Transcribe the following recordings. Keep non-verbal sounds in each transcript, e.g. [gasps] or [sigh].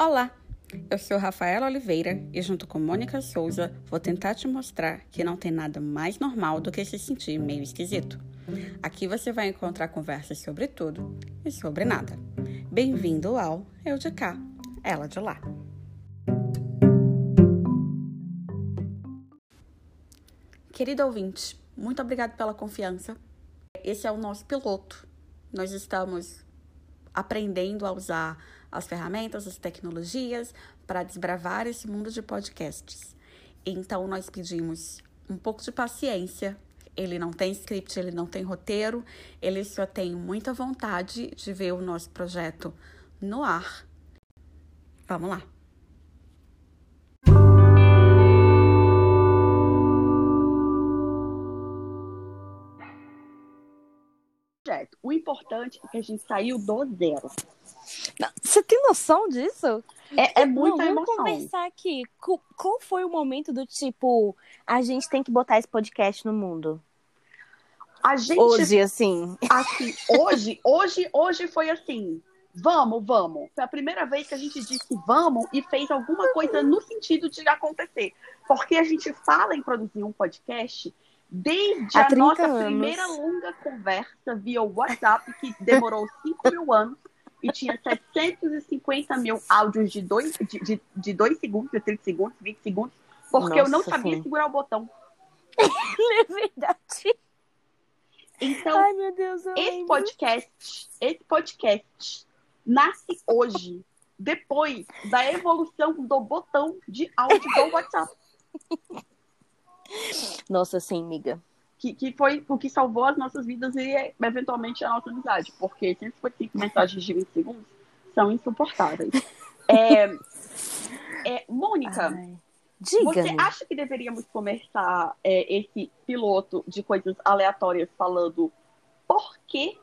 Olá, eu sou Rafaela Oliveira e, junto com Mônica Souza, vou tentar te mostrar que não tem nada mais normal do que se sentir meio esquisito. Aqui você vai encontrar conversas sobre tudo e sobre nada. Bem-vindo ao Eu de Cá, Ela de Lá. Querido ouvinte, muito obrigado pela confiança. Esse é o nosso piloto. Nós estamos aprendendo a usar as ferramentas, as tecnologias para desbravar esse mundo de podcasts. Então, nós pedimos um pouco de paciência. Ele não tem script, ele não tem roteiro, ele só tem muita vontade de ver o nosso projeto no ar. Vamos lá! O importante é que a gente saiu do zero. Você tem noção disso? É, é muita Não, emoção. Vamos conversar aqui. Qual, qual foi o momento do tipo, a gente tem que botar esse podcast no mundo? A gente, Hoje, assim. assim, hoje, hoje, hoje foi assim. Vamos, vamos. Foi a primeira vez que a gente disse vamos e fez alguma coisa no sentido de acontecer. Porque a gente fala em produzir um podcast desde a 30 nossa anos. primeira longa conversa via WhatsApp, que demorou [laughs] 5 mil anos e tinha 750 mil áudios de 2 de, de, de dois segundos, de 30 segundos, 20 segundos, porque eu não Nossa, sabia sim. segurar o botão. [laughs] É verdade. Então, Ai, Deus, eu esse lembro. podcast, esse podcast nasce hoje, depois da evolução do botão de áudio do [laughs] WhatsApp, Nossa, sim, amiga. que, que foi o que salvou as nossas vidas e, eventualmente, a nossa amizade, porque 155 mensagens de 20 segundos são insuportáveis. [laughs] É, é, Mônica, Ai. você acha que deveríamos começar é, esse piloto de coisas aleatórias falando por que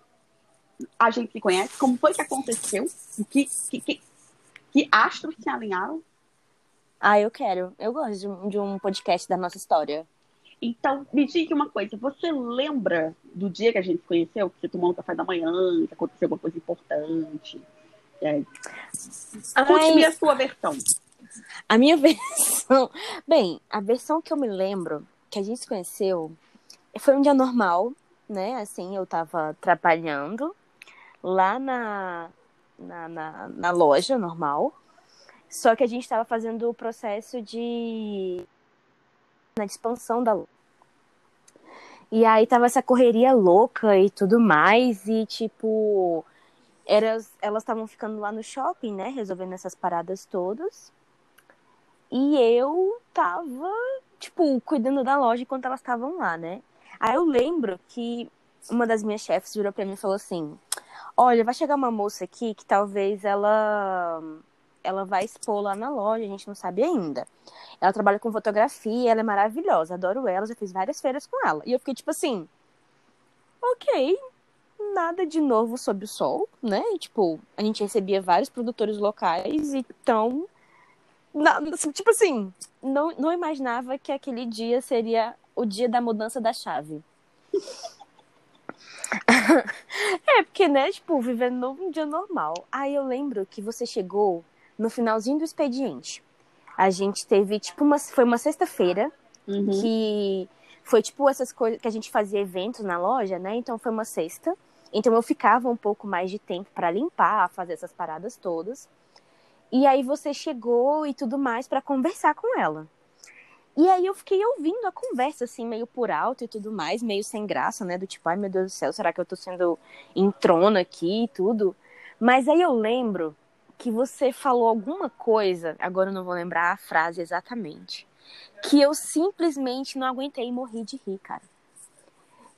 a gente se conhece? Como foi que aconteceu? Que, que, que, que astros se alinharam? Ah, eu quero. Eu gosto de um, de um podcast da nossa história. Então, me diga uma coisa, você lembra do dia que a gente se conheceu? Que você tomou um café da manhã, que aconteceu alguma coisa importante? É, Conte-me a sua versão. A minha [laughs] versão. Bem, a versão que eu me lembro que a gente se conheceu foi um dia normal, né? Assim, eu tava trabalhando lá na, na, na, na loja normal. Só que a gente tava fazendo o processo de. na expansão da loja. E aí tava essa correria louca e tudo mais. E tipo. Eras, elas estavam ficando lá no shopping, né? Resolvendo essas paradas todas. E eu tava, tipo, cuidando da loja enquanto elas estavam lá, né? Aí eu lembro que uma das minhas chefes virou pra mim e falou assim: Olha, vai chegar uma moça aqui que talvez ela ela vai expor lá na loja, a gente não sabe ainda. Ela trabalha com fotografia, ela é maravilhosa, adoro ela, já fiz várias feiras com ela. E eu fiquei tipo assim: Ok, nada de novo sob o sol, né? Tipo, a gente recebia vários produtores locais, então na- tipo assim, não, não imaginava que aquele dia seria o dia da mudança da chave. [laughs] é, porque, né, tipo, vivendo um dia normal. Aí eu lembro que você chegou no finalzinho do expediente. A gente teve, tipo, uma, foi uma sexta-feira Uhum. que foi tipo essas coisas que a gente fazia eventos na loja, né? Então foi uma sexta. Então eu ficava um pouco mais de tempo para limpar, fazer essas paradas todas. E aí você chegou e tudo mais para conversar com ela. E aí eu fiquei ouvindo a conversa assim meio por alto e tudo mais, meio sem graça, né? Do tipo, ai meu Deus do céu, será que eu tô sendo entrona aqui e tudo? Mas aí eu lembro que você falou alguma coisa, agora eu não vou lembrar a frase exatamente, que eu simplesmente não aguentei e morri de rir, cara.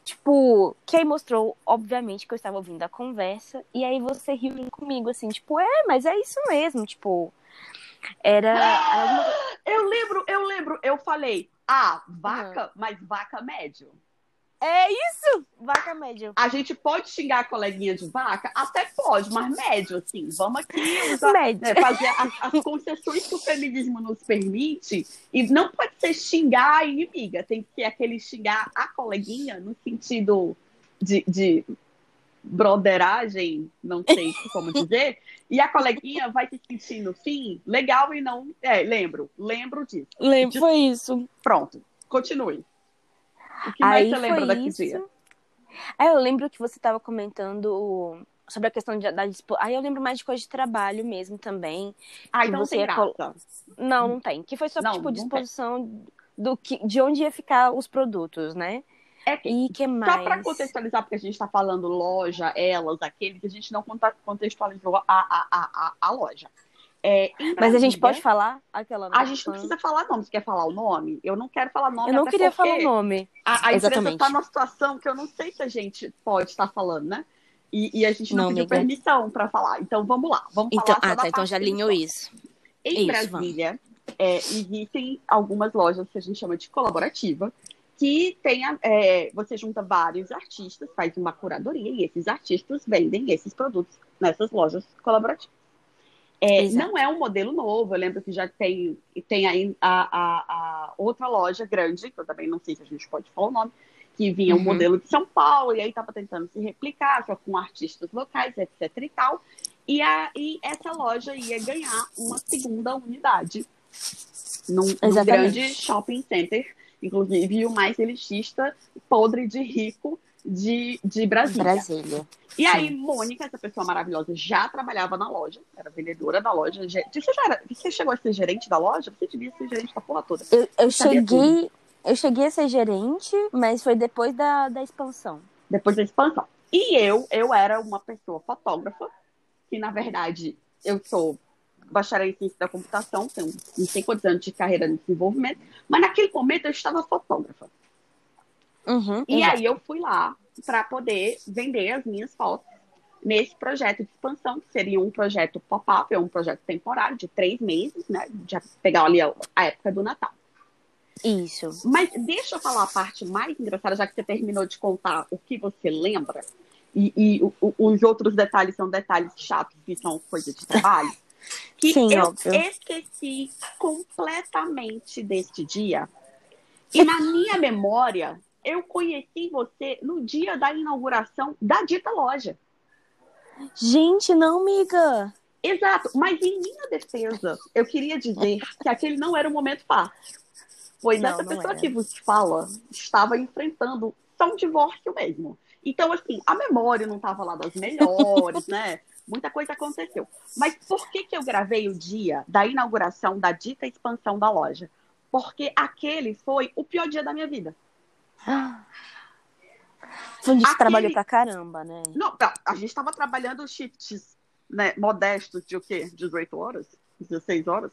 Tipo, que aí mostrou, obviamente, que eu estava ouvindo a conversa, e aí você riu comigo, assim, tipo, é, mas é isso mesmo, tipo, era alguma... [gasps] Eu lembro, eu lembro, eu falei, ah, vaca, mas vaca médio. É isso! Vaca média. A gente pode xingar a coleguinha de vaca? Até pode, mas médio, assim. Vamos aqui usar, Médio. né, fazer as, as concessões que o feminismo nos permite. E não pode ser xingar a inimiga, tem que ser aquele xingar a coleguinha no sentido de, de broderagem, não sei como dizer, E a coleguinha vai se sentir no fim legal e não. É, lembro, lembro disso. Lembro, foi isso. Pronto, continue. O que mais Aí você lembra foi daquele isso. dia? Aí eu lembro que você estava comentando sobre a questão de, da dispo... Aí eu lembro mais de coisa de trabalho mesmo também. Ah, que então você tem col-. Não, não tem. Que foi só Não, tipo tem. disposição do que de onde ia ficar os produtos, né? É que, E que só mais? para contextualizar, porque a gente está falando loja, elas, aqueles, a gente não contextualizou a, a, a, a, a loja. É, Mas a gente pode falar aquela A gente não precisa falar nome. Você quer falar o nome? Eu não quero falar nome. Eu não queria falar o nome. A, a empresa Exatamente. está numa situação que eu não sei se a gente pode estar falando, né? E, e a gente não, Não, pediu amiga. permissão para falar. Então vamos lá. Vamos Então, falar ah, tá, então já alinhou isso. Em Isso, Brasília, é, existem algumas lojas que a gente chama de colaborativa, que tem a- é, você junta vários artistas, faz uma curadoria e esses artistas vendem esses produtos nessas lojas colaborativas. É, não é um modelo novo, eu lembro que já tem, tem aí a, a- a outra loja grande, que eu também não sei se a gente pode falar o nome, que vinha um Uhum. modelo de São Paulo, e aí estava tentando se replicar, só com artistas locais, etc e tal. E, a, e essa loja ia ganhar uma segunda unidade num, num grande shopping center, inclusive o mais elitista, podre de rico de, de Brasília. Brasília. E aí, Sim. Mônica, essa pessoa maravilhosa, já trabalhava na loja, era vendedora da loja. Você, já era- você chegou a ser gerente da loja? Você devia ser gerente da porra toda. Eu, eu cheguei. Eu cheguei a ser gerente, mas foi depois da, da expansão. depois da expansão. E eu, eu era uma pessoa fotógrafa, que na verdade eu sou bacharel em ciência da computação, tenho não sei quantos anos de carreira no desenvolvimento, mas naquele momento eu estava fotógrafa. Uhum, E exato. aí eu fui lá para poder vender as minhas fotos nesse projeto de expansão, que seria um projeto pop-up, é um projeto temporário de três meses, né? Já pegar ali a a época do Natal. Isso. Mas deixa eu falar a parte mais engraçada, já que você terminou de contar o que você lembra, e, e o- o- os outros detalhes são detalhes chatos, que são coisas de trabalho, [laughs] que Sim, eu óbvio. esqueci completamente deste dia. E na minha memória, eu conheci você no dia da inauguração da dita loja. Gente, não, amiga. Exato, mas em minha defesa, eu queria dizer que aquele não era um momento fácil. Pois Não, essa não pessoa era. que vos fala estava enfrentando só um divórcio mesmo. Então, assim, a memória não estava lá das melhores, [laughs] né? Muita coisa aconteceu. Mas por que, que eu gravei o dia da inauguração da dita expansão da loja? Porque aquele foi o pior dia da minha vida. Dia que Aquele- trabalhou pra caramba, né? Não, a- a gente estava trabalhando shifts né, modestos de o quê? 18 horas? 16 horas?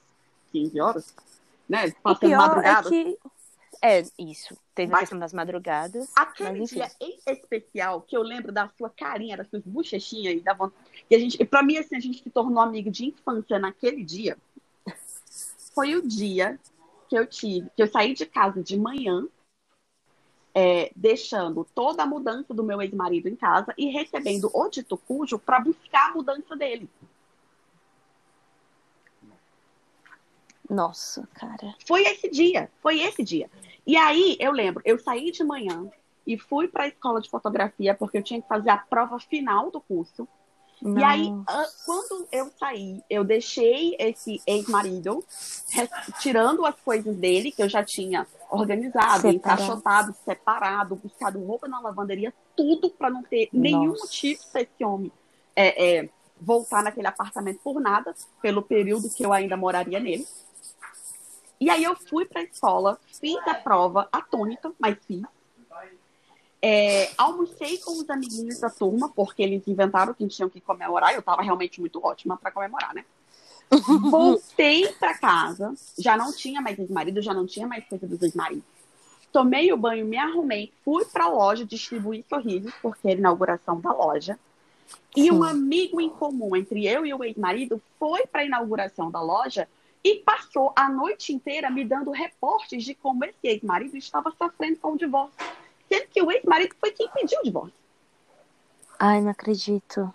15 horas? Né? Passando pior madrugada. é que. É, isso. Teve a Mas- questão das madrugadas. Aquele Mas, dia em especial, que eu lembro da sua carinha, das suas bochechinhas e da vontade. E a gente, e pra mim, assim, a gente se tornou amigo de infância naquele dia. Foi o dia que eu tive, que eu saí de casa de manhã, é, deixando toda a mudança do meu ex-marido em casa e recebendo o dito cujo para buscar a mudança dele. Nossa, cara. Foi esse dia, foi esse dia. E aí, eu lembro, eu saí de manhã e fui para a escola de fotografia porque eu tinha que fazer a prova final do curso. E aí, quando eu saí, eu deixei esse ex-marido tirando as coisas dele, que eu já tinha organizado, Separado. encaixotado, separado, buscado roupa na lavanderia, tudo para não ter nenhum Nossa. motivo para esse homem é, é, voltar naquele apartamento por nada, pelo período que eu ainda moraria nele. E aí eu fui para a escola, fiz a prova atônita, mas fiz. É, almocei com os amiguinhos da turma, porque eles inventaram que tinham que comemorar, e eu tava realmente muito ótima para comemorar, né? [laughs] Voltei para casa, já não tinha mais ex-marido, já não tinha mais coisa dos ex-maridos. Tomei o banho, me arrumei, fui para a loja distribuir sorrisos, porque era inauguração da loja. E Sim. um amigo em comum entre eu e o ex-marido foi para a inauguração da loja e passou a noite inteira me dando reportes de como esse ex-marido estava sofrendo com o divórcio. Sendo que o ex-marido foi quem pediu o divórcio. Ai, não acredito.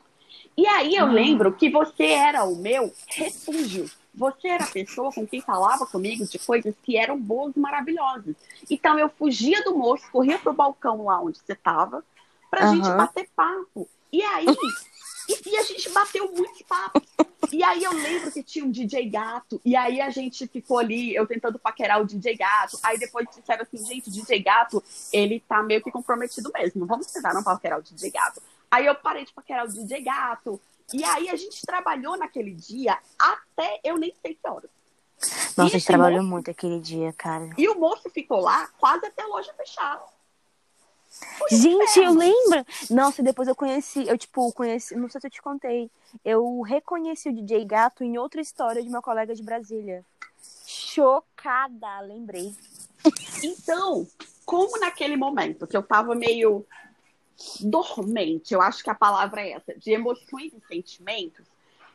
E aí eu Ah. lembro que você era o meu refúgio. Você era a pessoa com quem falava comigo de coisas que eram boas e maravilhosas. Então eu fugia do moço, corria pro balcão lá onde você estava, pra Aham. gente bater papo. E aí E, a gente bateu muitos papos. E aí eu lembro que tinha um DJ gato, e aí a gente ficou ali, eu tentando paquerar o DJ gato. Aí depois disseram assim, gente, o DJ gato, ele tá meio que comprometido mesmo. Vamos tentar não paquerar o DJ gato. Aí eu parei de paquerar o DJ gato. E aí a gente trabalhou naquele dia até eu nem sei que horas. Nossa, a gente trabalhou moço... muito aquele dia, cara. E o moço ficou lá quase até a loja fechada. Gente, eu lembro. Nossa, depois eu conheci, eu tipo, conheci, não sei se eu te contei. Eu reconheci o DJ Gato em outra história de meu colega de Brasília. Chocada, lembrei. Então, como naquele momento que eu tava meio dormente, eu acho que a palavra é essa, de emoções e sentimentos,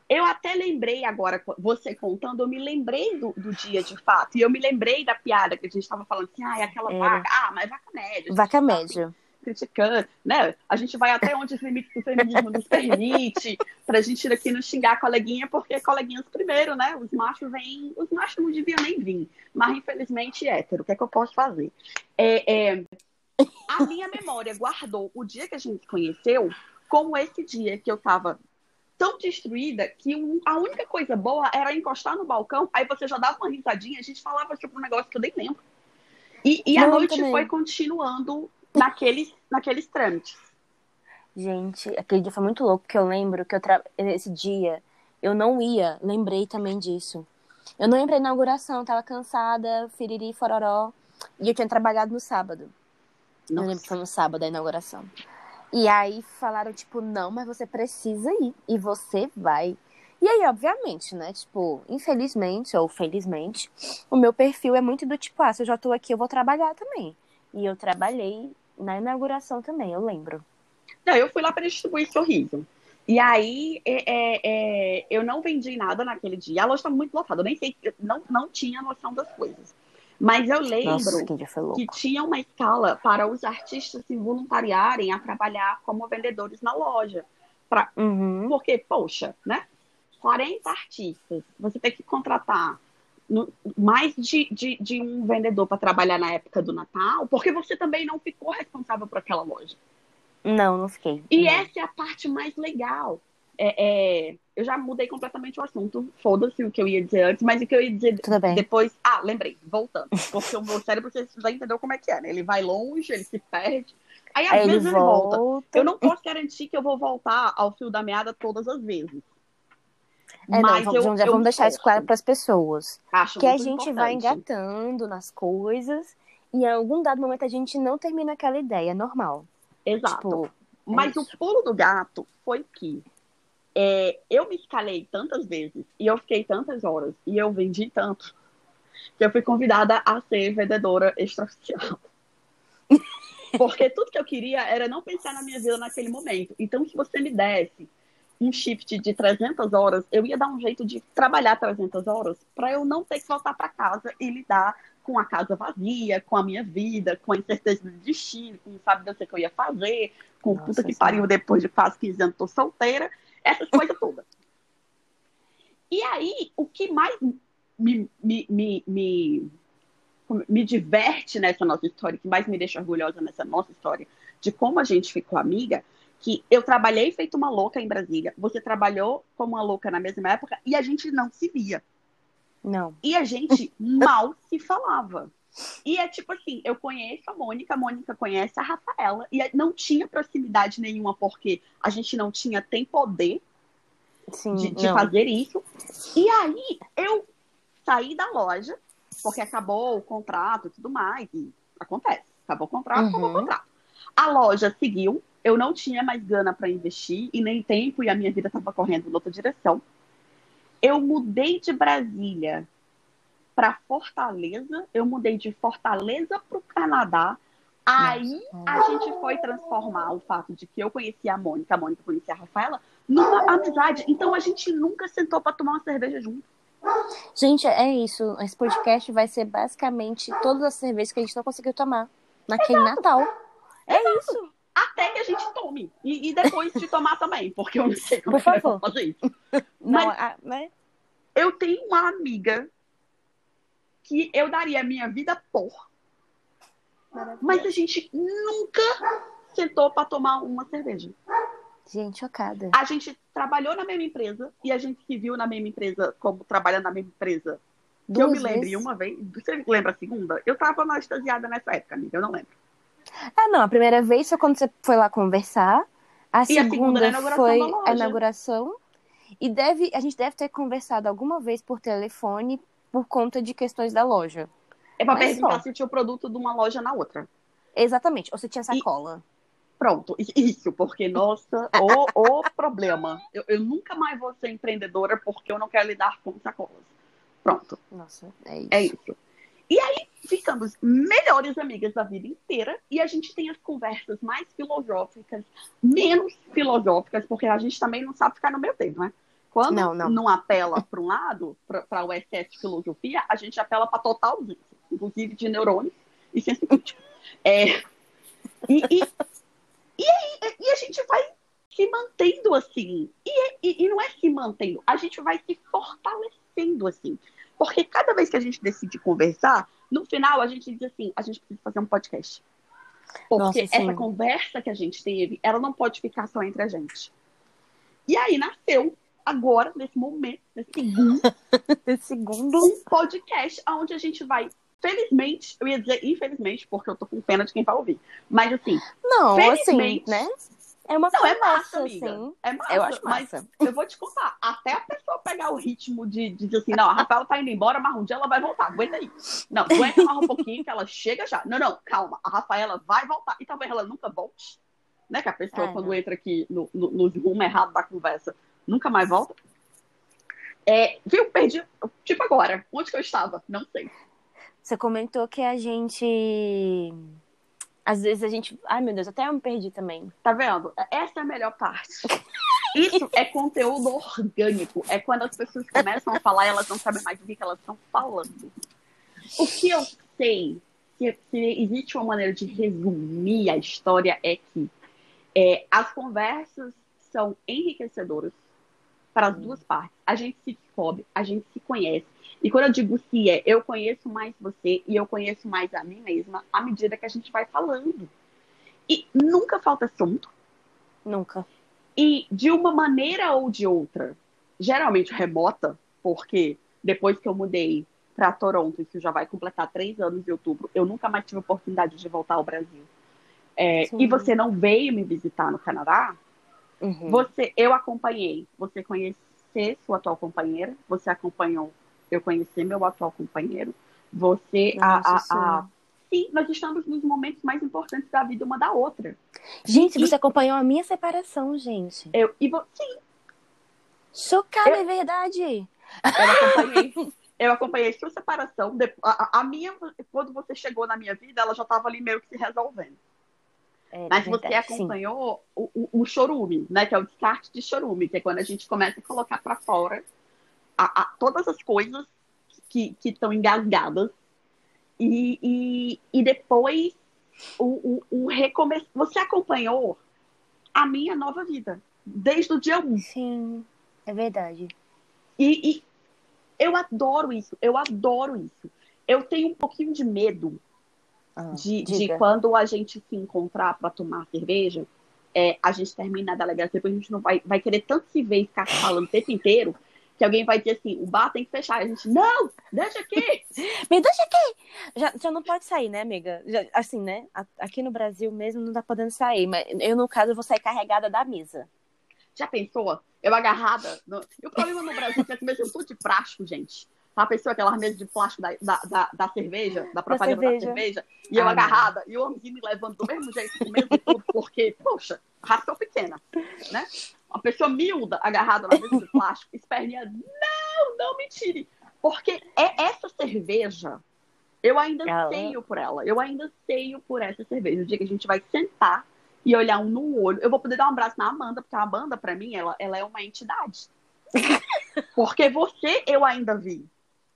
eu até lembrei agora, você contando, eu me lembrei do, do dia de fato. E eu me lembrei da piada que a gente estava falando assim, ah, é aquela é. vaca. Ah, mas vaca média. Vaca tá média. Assim, criticando, né? A gente vai até onde os limites do feminismo nos permite, pra gente ir aqui não xingar a coleguinha, porque coleguinhas primeiro, né? Os machos vêm, os machos não deviam nem vir, mas infelizmente hétero, o que é que eu posso fazer? É, é... A minha memória guardou o dia que a gente se conheceu como esse dia que eu tava tão destruída que a única coisa boa era encostar no balcão, aí você já dava uma risadinha, a gente falava tipo um negócio que eu nem lembro. E, e a noite também. foi continuando naqueles, naqueles trâmites. Gente, aquele dia foi muito louco, porque eu lembro que eu tra... esse dia eu não ia, lembrei também disso. Eu não ia pra inauguração, tava cansada, firiri, fororó, e eu tinha trabalhado no sábado. Nossa. Eu lembro que foi no sábado a inauguração. E aí falaram, tipo, não, mas você precisa ir. E você vai. E aí, obviamente, né? Tipo, infelizmente ou felizmente, o meu perfil é muito do tipo, ah, se eu já tô aqui, eu vou trabalhar também. E eu trabalhei na inauguração também, eu lembro. Não, eu fui lá para distribuir sorriso. E aí, é, é, é, eu não vendi nada naquele dia. A loja estava muito lotada, eu nem sei, não, não tinha noção das coisas. Mas eu lembro Nossa, que, que, tinha uma escala para os artistas se voluntariarem a trabalhar como vendedores na loja. Pra... Uhum. Porque, poxa, né? 40 artistas, você tem que contratar no, mais de, de, de, um vendedor para trabalhar na época do Natal, porque você também não ficou responsável por aquela loja. Não, não fiquei. E não. essa é a parte mais legal. É, é, eu já mudei completamente o assunto. Foda-se o que eu ia dizer antes, mas o que eu ia dizer depois. Ah, lembrei, voltando. Porque o meu cérebro, você já entendeu como é que é, né? Ele vai longe, ele se perde. Aí às Aí vezes ele volta. volta. Eu não posso garantir que eu vou voltar ao fio da meada todas as vezes. É, mas não, eu, já eu vamos deixar isso claro para as pessoas. Acho que a gente importante. vai engatando nas coisas e em algum dado momento a gente não termina aquela ideia, é normal. Exato. Tipo, mas é o pulo do gato foi que é, eu me escalei tantas vezes e eu fiquei tantas horas e eu vendi tanto que eu fui convidada a ser vendedora extraoficial. [laughs] Porque tudo que eu queria era não pensar na minha vida naquele momento. Então, se você me desse um shift de 300 horas, eu ia dar um jeito de trabalhar 300 horas para eu não ter que voltar para casa e lidar com a casa vazia, com a minha vida, com a incerteza do destino, com sabe Deus o que eu ia fazer, com Nossa, puta que pariu depois de quase 15 anos tô solteira essas coisas todas. E aí, o que mais me, me, me, me, me diverte nessa nossa história, que mais me deixa orgulhosa nessa nossa história, de como a gente ficou amiga, que eu trabalhei feito uma louca em Brasília, você trabalhou como uma louca na mesma época e a gente não se via. Não. E a gente [laughs] mal se falava. E é tipo assim, eu conheço a Mônica, a Mônica conhece a Rafaela, e não tinha proximidade nenhuma, porque a gente não tinha tem poder Sim, de, de fazer isso. E aí eu saí da loja, porque acabou o contrato e tudo mais, e acontece. Acabou o contrato, uhum. acabou o uhum. contrato. A loja seguiu, eu não tinha mais gana para investir, e nem tempo, e a minha vida estava correndo em outra direção. Eu mudei de Brasília para Fortaleza, eu mudei de Fortaleza para o Canadá. Aí a gente foi transformar o fato de que eu conhecia a Mônica, a Mônica conhecia a Rafaela, numa amizade. Então a gente nunca sentou para tomar uma cerveja junto. Gente, é isso. Esse podcast vai ser basicamente todas as cervejas que a gente não conseguiu tomar naquele Exato. Natal. É Exato. isso. Até que a gente tome. E, e, depois de tomar também, porque eu não sei como Por é favor. fazer isso. Mas, não, a, né? eu tenho uma amiga que eu daria a minha vida por. Mas a gente nunca sentou para tomar uma cerveja. Gente, chocada. A gente trabalhou na mesma empresa e a gente se viu na mesma empresa, como trabalhando na mesma empresa. Eu me lembre vezes? uma vez. Você lembra a segunda? Eu tava anestesiada nessa época, amiga, eu não lembro. Ah, não. A primeira vez foi quando você foi lá conversar. A E a segunda segunda na inauguração foi a inauguração. E deve, a gente deve ter conversado alguma vez por telefone por conta de questões da loja. É pra Mas perguntar só. se tinha o produto de uma loja na outra. Exatamente. Ou você tinha sacola. Pronto, isso, porque, nossa, o, o problema. Eu, eu nunca mais vou ser empreendedora porque eu não quero lidar com sacolas. Pronto, Nossa, é isso. é isso. E aí ficamos melhores amigas da vida inteira e a gente tem as conversas mais filosóficas, menos filosóficas, porque a gente também não sabe ficar no meio termo, né? Quando Não, não. apela para um lado, para o excesso de filosofia, a gente apela para total ausência, inclusive de neurônios e senso crítico. É, e, e, e, aí, e a gente vai se mantendo assim. E, e, e não é se mantendo, a gente vai se fortalecendo assim. Porque cada vez que a gente decide conversar, no final a gente diz assim, a gente precisa fazer um podcast. Porque Nossa, essa conversa que a gente teve, ela não pode ficar só entre a gente. E aí nasceu, agora, nesse momento, nesse segundo, [laughs] Segundo. um podcast onde a gente vai, felizmente, eu ia dizer infelizmente, porque eu tô com pena de quem vai ouvir. Mas assim, Não, assim, Felizmente. né? É uma não, é conversa, massa, amiga. assim. É massa, Eu acho mas massa. eu vou te contar, até a pessoa pegar o ritmo de, de dizer assim, não, a Rafaela tá indo embora, mas um dia ela vai voltar, aguenta aí. Não, aguenta mais um pouquinho que ela chega já. Não, não, calma, a Rafaela vai voltar. E talvez ela nunca volte, né? Que a pessoa, É, quando não. entra aqui no, no, no rumo errado da conversa, nunca mais volta. É, viu, perdi, tipo agora, onde que eu estava? Não sei. Você comentou que a gente. Às vezes a gente. Ai, meu Deus, até eu me perdi também. Tá vendo? Essa é a melhor parte. Isso é conteúdo orgânico. É quando as pessoas começam a falar e elas não sabem mais do que que elas estão falando. O que eu sei, se, se existe uma maneira de resumir a história, é que é, as conversas são enriquecedoras para as duas partes. A gente se descobre, a gente se conhece. E quando eu digo se é, eu conheço mais você e eu conheço mais a mim mesma à medida que a gente vai falando. E nunca falta assunto. Nunca. E de uma maneira ou de outra, geralmente remota, porque depois que eu mudei para Toronto, isso já vai completar três anos em outubro, eu nunca mais tive oportunidade de voltar ao Brasil. É, e você não veio me visitar no Canadá, Uhum. você, eu acompanhei. Você conhecer sua atual companheira, você acompanhou eu conhecer meu atual companheiro. Você, a, Nossa a, a- sim, nós estamos nos momentos mais importantes da vida uma da outra. Gente, E- você acompanhou a minha separação, gente. Eu, e vo- sim, Chocada, Eu- é verdade. Eu acompanhei. Eu acompanhei sua separação. A, a minha, quando você chegou na minha vida, ela já estava ali meio que se resolvendo. É, Mas verdade, você acompanhou o, o, o chorume, né? Que é o descarte de chorume, que é quando a gente começa a colocar para fora a- a- todas as coisas que estão engasgadas. E, e, e depois o, o, o recomeço. Você acompanhou a minha nova vida. Desde o dia 1. Sim, é verdade. E, e eu adoro isso, eu adoro isso. Eu tenho um pouquinho de medo Ah, de, de quando a gente se encontrar para tomar cerveja, é, a gente termina a delegacia, depois a gente não vai, vai querer tanto se ver e ficar falando o tempo inteiro, que alguém vai dizer assim, o bar tem que fechar. E a gente, não, deixa aqui. [laughs] Me deixa aqui! Já, já não pode sair, né, amiga? Já- assim, né? Aqui no Brasil mesmo não tá podendo sair, mas eu, no caso, vou sair carregada da mesa. Já pensou? Eu agarrada. No... E o problema no Brasil é que mesas são tudo de plástico, gente. A pessoa, aquela mesa de plástico da, da, da, da cerveja, da propaganda da cerveja. cerveja, e eu Ah, não. agarrada, e o homem me levando do mesmo jeito, com o mesmo tudo, porque, poxa, ração pequena, né? Uma pessoa miúda, agarrada na mesa de plástico, esperneando, não, não me tire. Porque é essa cerveja, eu ainda Ela- sei por ela, eu ainda sei por essa cerveja. O dia que a gente vai sentar e olhar um no olho. Eu vou poder dar um abraço na Amanda, porque a Amanda, pra mim, ela, ela é uma entidade. [laughs] porque você, eu ainda vi.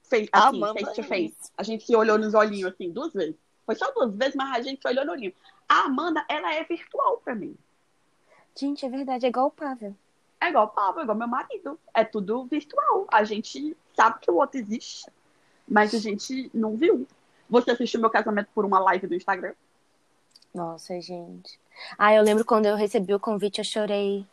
Face, A assim, Amanda face to face. A gente se olhou nos olhinhos, assim, duas vezes. Foi só duas vezes, mas a gente se olhou no olhinho. A Amanda, ela é virtual pra mim. Gente, é verdade, é igual o Pavel. É igual o Pablo, é igual meu marido. É tudo virtual. A gente sabe que o outro existe, mas a gente não viu. Você assistiu meu casamento por uma live do Instagram? Nossa, gente. Ah, eu lembro quando eu recebi o convite, eu chorei.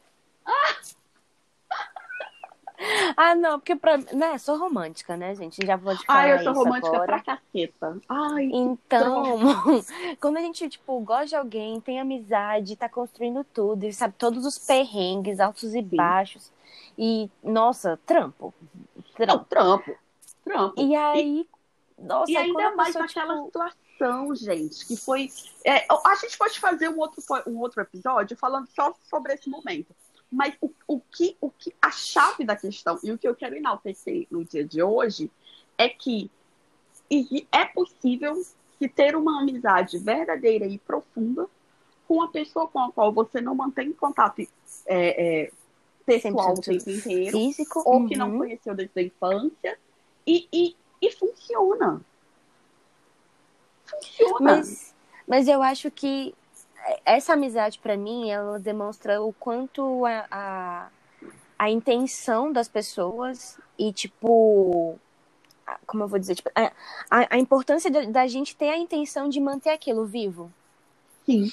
[laughs] Ah, não, porque pra né, sou romântica, né, gente? Já vou te falar Ai, eu sou romântica agora. pra caceta. Ai, Então, [laughs] quando a gente, tipo, gosta de alguém, tem amizade, tá construindo tudo, e sabe todos os perrengues, altos e baixos. E, nossa, trampo. não, trampo. Trampo. E aí, nossa, E ainda mais pessoa, naquela tipo, situação, gente, que foi. é, a gente pode fazer um outro, um outro episódio falando só sobre esse momento. Mas o, o, que, o que a chave da questão e o que eu quero enaltecer no dia de hoje é que é possível se ter uma amizade verdadeira e profunda com a pessoa com a qual você não mantém contato é, é, pessoal o 100% tempo inteiro físico. ou que não uhum. conheceu desde a infância e, e, e funciona. Funciona. Mas, mas eu acho que essa amizade, pra mim, ela demonstra o quanto a, a, a intenção das pessoas e, tipo, como eu vou dizer, tipo, a, a, importância da, da gente ter a intenção de manter aquilo vivo. Sim.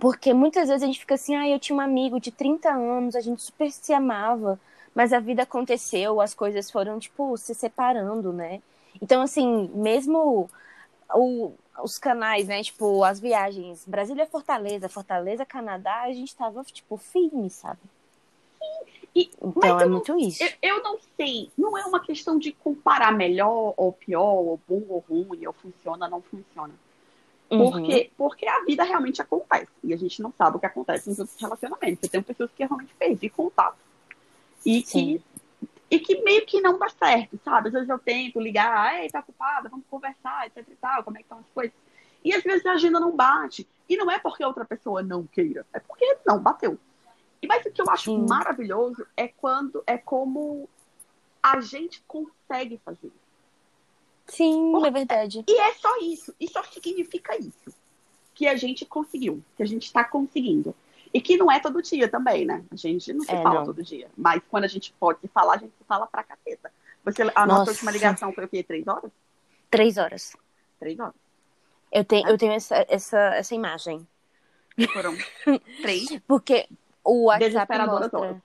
Porque muitas vezes a gente fica assim, ah, eu tinha um amigo de 30 anos, a gente super se amava, mas a vida aconteceu, as coisas foram, tipo, se separando, né? Então, assim, mesmo o- os canais, né, tipo, as viagens Brasília-Fortaleza, Fortaleza-Canadá, a gente tava, tipo, firme, sabe? E- Então é não- muito isso. Eu, eu não sei, não é uma questão de comparar melhor ou pior, ou bom ou ruim, ou funciona ou não funciona. Uhum. Porque, porque a vida realmente acontece. E a gente não sabe o que acontece nos outros realcionamentos. Eu tenho pessoas que realmente perdi contato. E que, Sim. E que meio que não dá certo, sabe? Às vezes eu tento ligar, ei, tá ocupada, vamos conversar, etc e tal, como é que estão as coisas. E às vezes a agenda não bate. E não é porque a outra pessoa não queira, é porque não bateu. E mas o que eu acho Sim. maravilhoso é quando é como a gente consegue fazer. Sim, Porra, é verdade. E é só isso. E só significa isso. Que a gente conseguiu. Que a gente está conseguindo. E que não é todo dia também, né? A gente não se É, fala não. todo dia. Mas quando a gente pode se falar, a gente se fala pra caceta. Você, a nossa Nossa. última ligação foi o quê? Três horas? Três horas. Três horas. Eu tenho, eu tenho essa, essa, essa imagem. Foram [laughs] três. Porque o WhatsApp mostra... horas.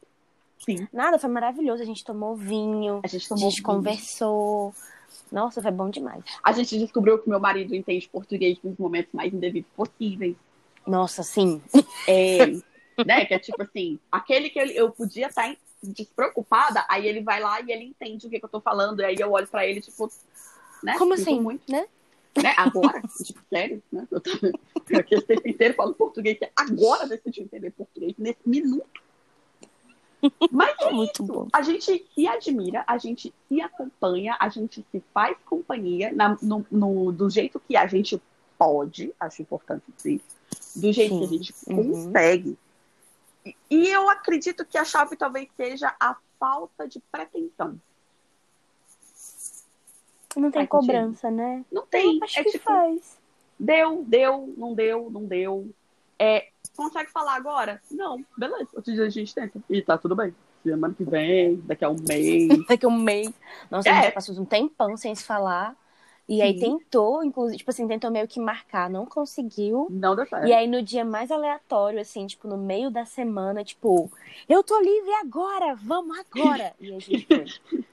Sim. Nada, foi maravilhoso. A gente tomou vinho, A gente a tomou gente vinho. conversou. Nossa, foi bom demais. A gente descobriu que meu marido entende português nos momentos mais indevidos possíveis. Nossa, sim. É, [laughs] né? Que é tipo assim, aquele que eu podia estar despreocupada, aí ele vai lá e ele entende o que, que eu tô falando, e aí eu olho pra ele, tipo, né? Como assim, Muito, né? né? Agora, tipo, sério, né? Eu tô [laughs] aqui esse tempo inteiro falando português, que agora decidi entender português, nesse minuto. Mas é Muito isso. bom. A gente se admira, a gente se acompanha, a gente se faz companhia na- no, no- do jeito que a gente pode, acho importante dizer, do jeito Sim. que a gente Uhum. consegue. E, e eu acredito que a chave talvez seja a falta de pretensão. Não tem Faz cobrança, né? Não tem. Acho é que tipo, faz. deu, deu, não deu, não deu. É, consegue falar agora? Não, beleza. Outro dia a gente tenta. E tá tudo bem. Semana que vem, daqui a um mês. [laughs] Daqui a um mês. Nossa, a É. gente passou um tempão sem se falar. E aí Sim. tentou, inclusive, tipo assim, tentou meio que marcar, não conseguiu. Não deu certo. E aí no dia mais aleatório, assim, tipo, no meio da semana, tipo, eu tô livre agora, vamos agora. E a gente foi. [laughs]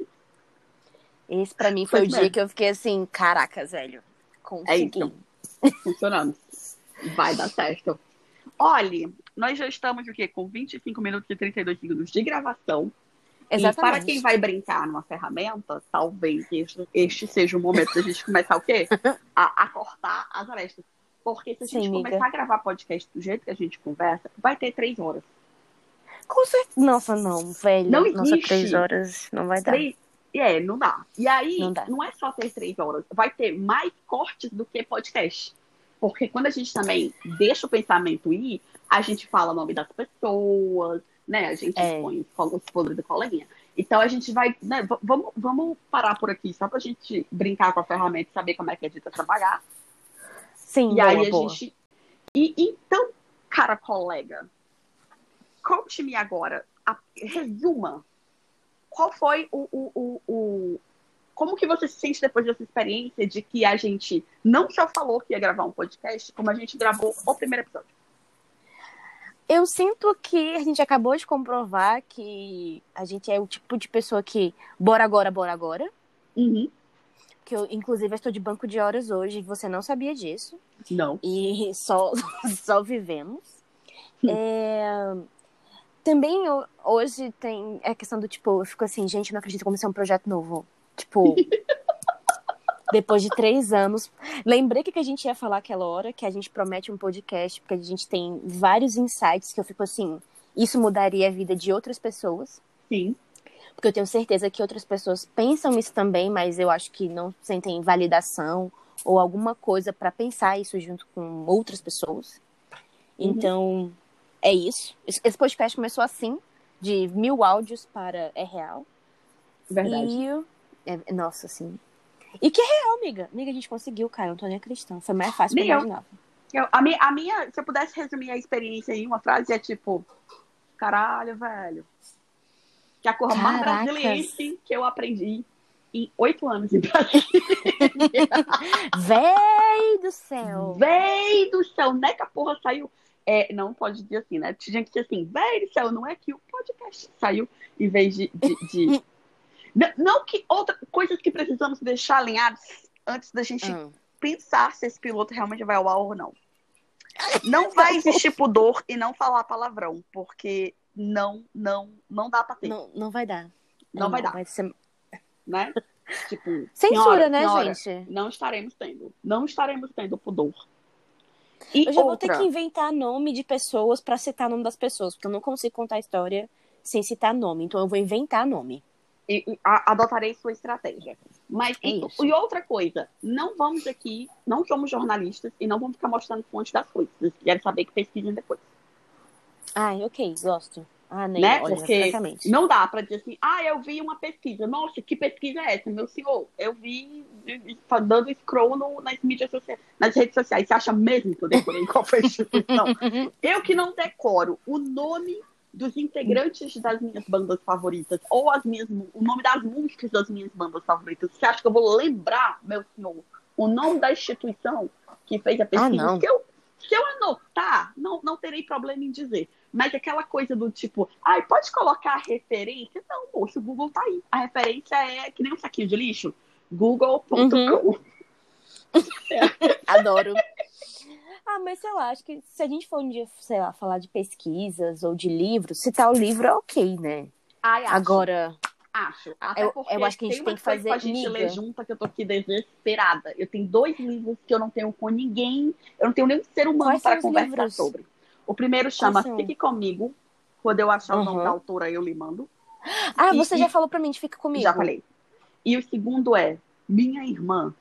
Esse pra mim foi Pois o é. dia que eu fiquei assim, caracas, velho. Consegui. funcionando. Vai dar certo. Olha, nós já estamos o quê? Com 25 minutos e 32 segundos de gravação. E Exatamente. para quem vai brincar numa ferramenta, talvez este, este seja o momento da gente começar o quê? [laughs] A, a cortar as arestas. Porque se a gente Sim, amiga. começar a gravar podcast do jeito que a gente conversa, vai ter três horas. Com certeza. Nossa, não, velho. Não Nossa, existe. três horas não vai dar. Três... É, não dá. E aí, Não dá. não é só ter três horas, vai ter mais cortes do que podcast. Porque quando a gente também deixa o pensamento ir, a gente fala o nome das pessoas, né? A gente É. expõe os podres do coleguinha. Então a gente vai, né? Vamos, vamos parar por aqui só pra gente brincar com a ferramenta e saber como é que a gente trabalhar. Sim, E boa, aí a boa. gente. E então, cara colega, conte-me agora, a- resuma. Qual foi o, o, o, o- Como que você se sente depois dessa experiência de que a gente não só falou que ia gravar um podcast, como a gente gravou o primeiro episódio? Eu sinto que a gente acabou de comprovar que a gente é o tipo de pessoa que bora agora, bora agora. Uhum. Que eu, inclusive, eu estou de banco de horas hoje, você não sabia disso. Não. E [laughs] só, [laughs] só vivemos. É, Também eu- hoje tem a questão do tipo, eu fico assim, gente, não acredito que comecei um projeto novo. Tipo, [laughs] depois de três anos. Lembrei que, a gente ia falar aquela hora, que a gente promete um podcast, porque a gente tem vários insights que eu fico assim, isso mudaria a vida de outras pessoas. Sim. Porque eu tenho certeza que outras pessoas pensam isso também, mas eu acho que não sentem validação ou alguma coisa para pensar isso junto com outras pessoas. Uhum. Então, é isso. Esse esse podcast começou assim, de mil áudios para é real. Verdade. E, é- nossa, assim. E que é real, amiga. Amiga, a gente conseguiu, cara. Eu não tô nem acreditando. Foi mais fácil do que eu eu. imaginava. Eu- a, minha, a minha, se eu pudesse resumir a experiência em uma frase, é tipo, caralho, velho. Que a cor mais brasiliense que eu aprendi em oito anos em Brasília. [laughs] Véi do céu! Véi do céu, não é que a porra saiu. É, não pode dizer assim, né? Tinha que dizer assim, véi do céu, não é que o podcast saiu em vez de. de- de- não, não que outras coisas que precisamos deixar alinhadas antes da gente Ah. pensar se esse piloto realmente vai ao ar ou não. [laughs] Não vai existir pudor e não falar palavrão, porque não, não, não dá pra ter, Não, não vai dar. Não vai dar. Vai ser... né? Tipo, Censura, né, gente? Não estaremos tendo, não estaremos tendo pudor. E Eu já vou outra, ter que inventar nome de pessoas pra citar o nome das pessoas, porque eu não consigo contar a história sem citar nome. Então eu vou inventar nome. E- e a- adotarei sua estratégia. Mas É e, e outra coisa, não vamos aqui, não somos jornalistas e não vamos ficar mostrando fonte das coisas. Querem saber que pesquisem depois. Ai, ok, gosto. Ah, nem né? olha, Porque francamente. não dá pra dizer assim, ah, eu vi uma pesquisa. Nossa, que pesquisa é essa, meu senhor? Eu vi dando scroll no- nas mídias sociais, nas redes sociais. Você acha mesmo que eu decorei [laughs] qual foi a instituição? eu que não decoro o nome dos integrantes das minhas bandas favoritas, ou as minhas, o nome das músicas das minhas bandas favoritas. Você acha que eu vou lembrar, meu senhor, o nome da instituição que fez a pesquisa? não. Se eu, se eu anotar, não, não terei problema em dizer. Mas aquela coisa do tipo, ai, pode colocar a referência? Não, moço, o Google tá aí. A referência é que nem um saquinho de lixo. Google.com. Uhum. [laughs] Adoro. Ah, mas sei lá, acho que se a gente for um dia, sei lá, falar de pesquisas ou de livros, citar o livro é ok, né? Ai, acho, Agora, acho. Até eu- eu acho que a gente tem que fazer pra gente liga. ler junta que eu tô aqui desesperada. Eu tenho dois livros que eu não tenho com ninguém, eu não tenho nenhum ser humano Quais para conversar livros? sobre. O primeiro chama? Fique Comigo. Quando eu achar o nome Uhum. da autora, eu lhe mando. ah, E- você e- já falou pra mim de Fica Comigo. Já falei. E o segundo é Minha Irmã,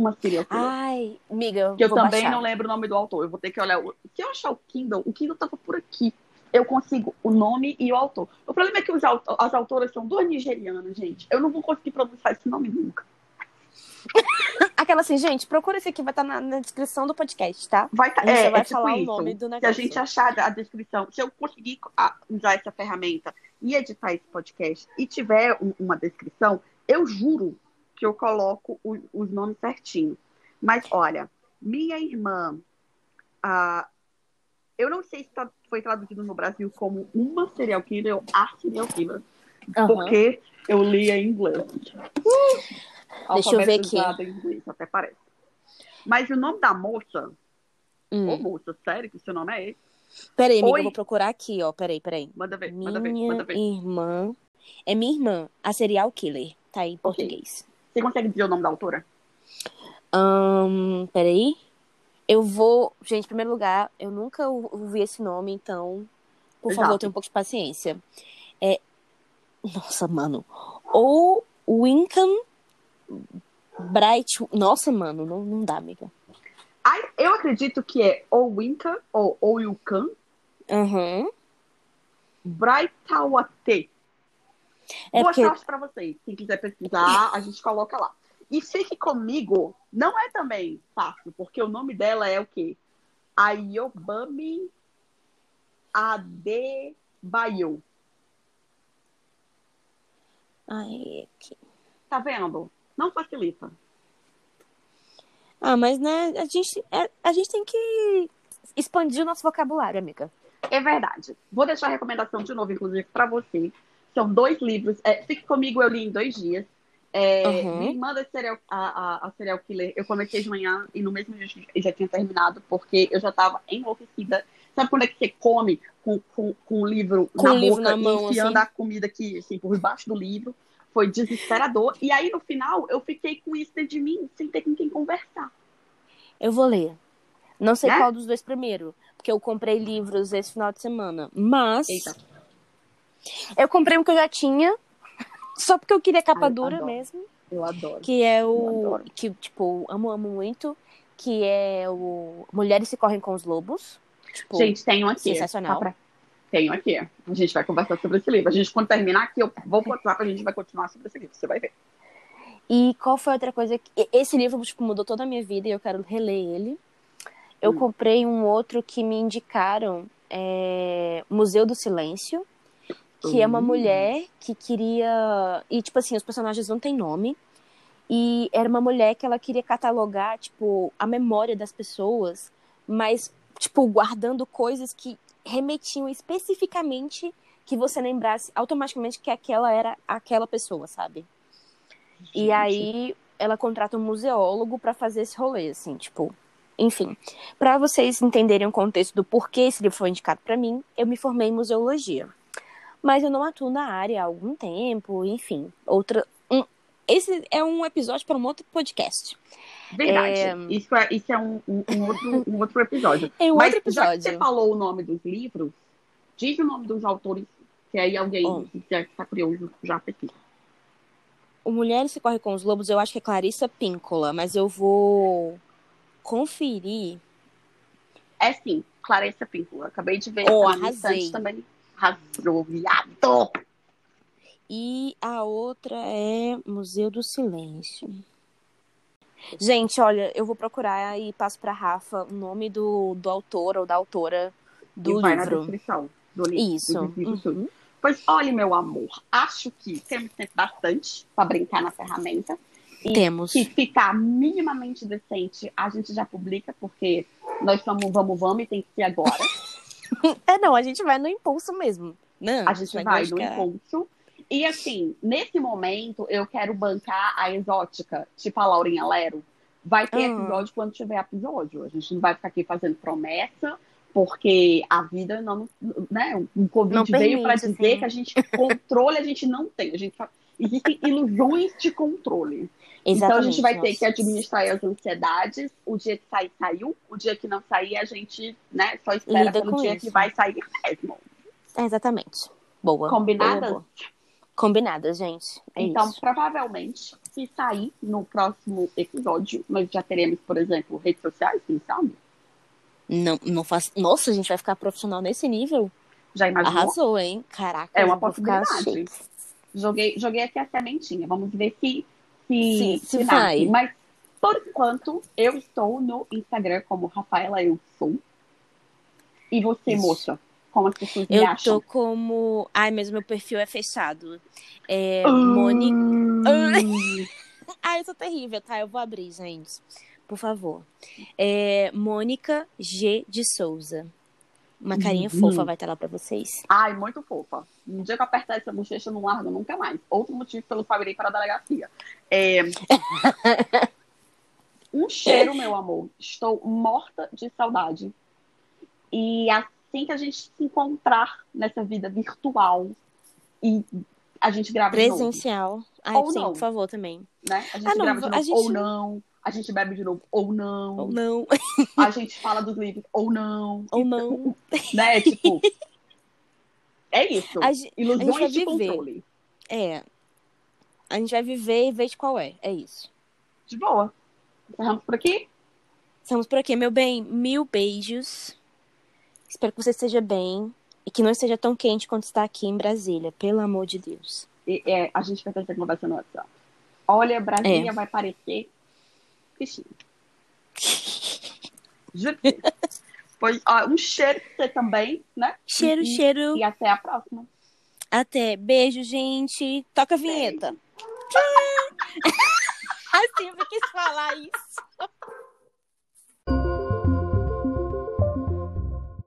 uma serial killer. Ai, amiga, que eu também baixar. não lembro o nome do autor. Eu vou ter que olhar. o- Se eu achar o Kindle, o Kindle tava por aqui. Eu consigo o nome e o autor. O problema é que os auto- as autoras são duas nigerianas, gente. Eu não vou conseguir pronunciar esse nome nunca. Aquela assim, gente, procura esse aqui, vai estar na, na descrição do podcast, tá? Vai tá, é, vai é tipo falar o isso. nome do Se a negócio. gente achar a descrição, se eu conseguir usar essa ferramenta e editar esse podcast e tiver um- uma descrição, eu juro que eu coloco o- os nomes certinho. Mas olha, minha irmã, ah, eu não sei se tá- foi traduzido no Brasil como uma serial killer ou a serial killer, Aham. porque eu li em inglês. Deixa eu ver aqui. Em inglês, até parece. Mas o nome da moça, Hum. ô moça, sério que seu nome é esse? Peraí, amiga, Oi. eu vou procurar aqui, ó. Peraí, peraí. Manda ver, manda ver, Minha manda ver. irmã. É minha irmã, a serial killer. Tá aí em português. Você consegue dizer o nome da autora? Ahn, peraí. Eu vou. Gente, em primeiro lugar, eu nunca ou- ouvi esse nome, então. Por Exato. favor, tenha um pouco de paciência. É. Nossa, mano. Ou Wincan Bright. Nossa, mano, não, não dá, amiga. Eu acredito que é ou Winca ou Oyukan Aham. Braitawate. É Boa porque. sorte pra vocês. Quem quiser pesquisar, a gente coloca lá. E fique comigo, não é também fácil, porque o nome dela é o quê? Ayobami Adebayo. Ai, aqui. Tá vendo? Não facilita. Ah, mas né, a gente, é- a gente tem que expandir o nosso vocabulário, amiga. É verdade. Vou deixar a recomendação de novo, inclusive, para você. São dois livros. É, Fique Comigo, eu li em dois dias. É, Uhum. Me manda serial, a, a, a serial killer. Eu comecei de manhã e no mesmo dia eu já tinha terminado, porque eu já tava enlouquecida. Sabe quando é que você come com, com, com o livro Com na o livro boca na mão, e enfiando assim? a comida aqui, assim, por baixo do livro? Foi desesperador. E aí, no final, eu fiquei com isso dentro de mim, sem ter com quem conversar. Eu vou ler. Não sei Né? qual dos dois primeiro, porque eu comprei livros esse final de semana. Mas Eita. Eu comprei um que eu já tinha, só porque eu queria capa Ai, eu dura adoro. mesmo, Eu adoro. que é o que tipo, amo amo muito, que é o Mulheres se correm com os lobos. Tipo, Gente, tenho aqui. sensacional. Tá pra- Tenho aqui. A gente vai conversar sobre esse livro. A gente, quando terminar aqui, eu vou botar pra gente vai continuar sobre esse livro. Você vai ver. E qual foi outra coisa que. Esse livro tipo, mudou toda a minha vida e eu quero reler ele. Eu Hum. comprei um outro que me indicaram, é... Museu do Silêncio, que é uma Hum. mulher que queria. E, tipo assim, os personagens não têm nome. E era uma mulher que ela queria catalogar, tipo, a memória das pessoas, mas, tipo, guardando coisas que remetiam especificamente que você lembrasse automaticamente que aquela era aquela pessoa, sabe? E Gente. aí ela contrata um museólogo pra fazer esse rolê, assim, tipo. Enfim, Pra vocês entenderem o contexto do porquê esse livro foi indicado pra mim, eu me formei em museologia. Mas eu não atuo na área há algum tempo, enfim. Outra. um- esse é um episódio para um outro podcast. Verdade. É. Isso é, isso é um, um- um outro, um outro episódio. [laughs] É um Mas outro episódio. você falou o nome dos livros, diz o nome dos autores, que aí alguém que ficar curioso já pesquisa. O Mulheres se corre com os lobos, eu acho que é Clarissa Píncola, mas eu vou conferir. É sim, Clarissa Píncola. Acabei de ver Oh, arrasei. também. Arrasou, viado! E a outra é Museu do Silêncio. Gente, olha, eu vou procurar e passo pra Rafa o nome do, do autor ou da autora do e vai na livro. descrição do livro. Isso. do. Uhum. Pois olha, meu amor, acho que temos tempo bastante para brincar na ferramenta. E Temos. Se ficar minimamente decente, a gente já publica, porque nós somos vamos, vamos e tem que ser agora. [laughs] É, não, a gente vai no impulso mesmo. Não, A gente vai no impulso. E assim, nesse momento, eu quero bancar a exótica, tipo a Laurinha Lero. Vai ter Ah. episódio quando tiver episódio. A gente não vai ficar aqui fazendo promessa, porque a vida não. Né? O Covid Não veio para dizer assim. que a gente controle a gente não tem. A gente só- Existem ilusões de controle. Então a gente vai ter nossa. que administrar as ansiedades. O dia que sair, saiu. O dia que não sair, a gente né, só espera Lida pelo dia isso. que vai sair mesmo. É, exatamente. Boa. Combinadas? Boa, boa. Combinadas, gente. É então, isso. provavelmente, se sair no próximo episódio, nós já teremos, por exemplo, redes sociais, quem sabe? Não, não faz... Nossa, a gente vai ficar profissional nesse nível? Já imaginou? Arrasou, hein? Caraca, É uma possibilidade. chique. Joguei, joguei aqui a sementinha. Vamos ver se, Se- se, se vai. Mas, por enquanto, eu estou no Instagram como Rafaela Eu Sou. E você, Isso. moça? Como as pessoas me Eu acham? tô como. Ai, mas meu perfil é fechado. É Hum. Mônica. [laughs] Ai, eu sou terrível, tá? Eu vou abrir, gente. Por favor. É Mônica G. de Souza. Uma carinha Uhum. fofa vai estar lá pra vocês. Ai, muito fofa. Um dia que eu apertar essa bochecha, eu não largo nunca mais. Outro motivo pelo qual irei para a delegacia. É... [laughs] um cheiro, meu amor. Estou morta de saudade. E assim que a gente se encontrar nessa vida virtual e a gente grava de novo, Presencial. Ai, Ou sim, não. por favor, também. né? A gente Ah, não, grava de a novo gente- ou não. A gente bebe de novo ou não. Ou não. A gente fala dos livros ou não. Ou não. [laughs] Né? Tipo... É isso. A ge- a gente vai Ilusões de viver. controle. É. A gente vai viver e ver de qual é. É isso. De boa. Encerramos por aqui? Estamos por aqui, meu bem. Mil beijos. Espero que você esteja bem e que não esteja tão quente quanto está aqui em Brasília, pelo amor de Deus. E, é, a gente vai ter essa conversa no WhatsApp. Olha, Brasília É. vai parecer Cristina. Juro. Pois, ó, um cheiro pra você também, né? Cheiro, E- cheiro. E até a próxima. Até. Beijo, gente. Toca a vinheta. Ai, [laughs] sempre quis falar isso.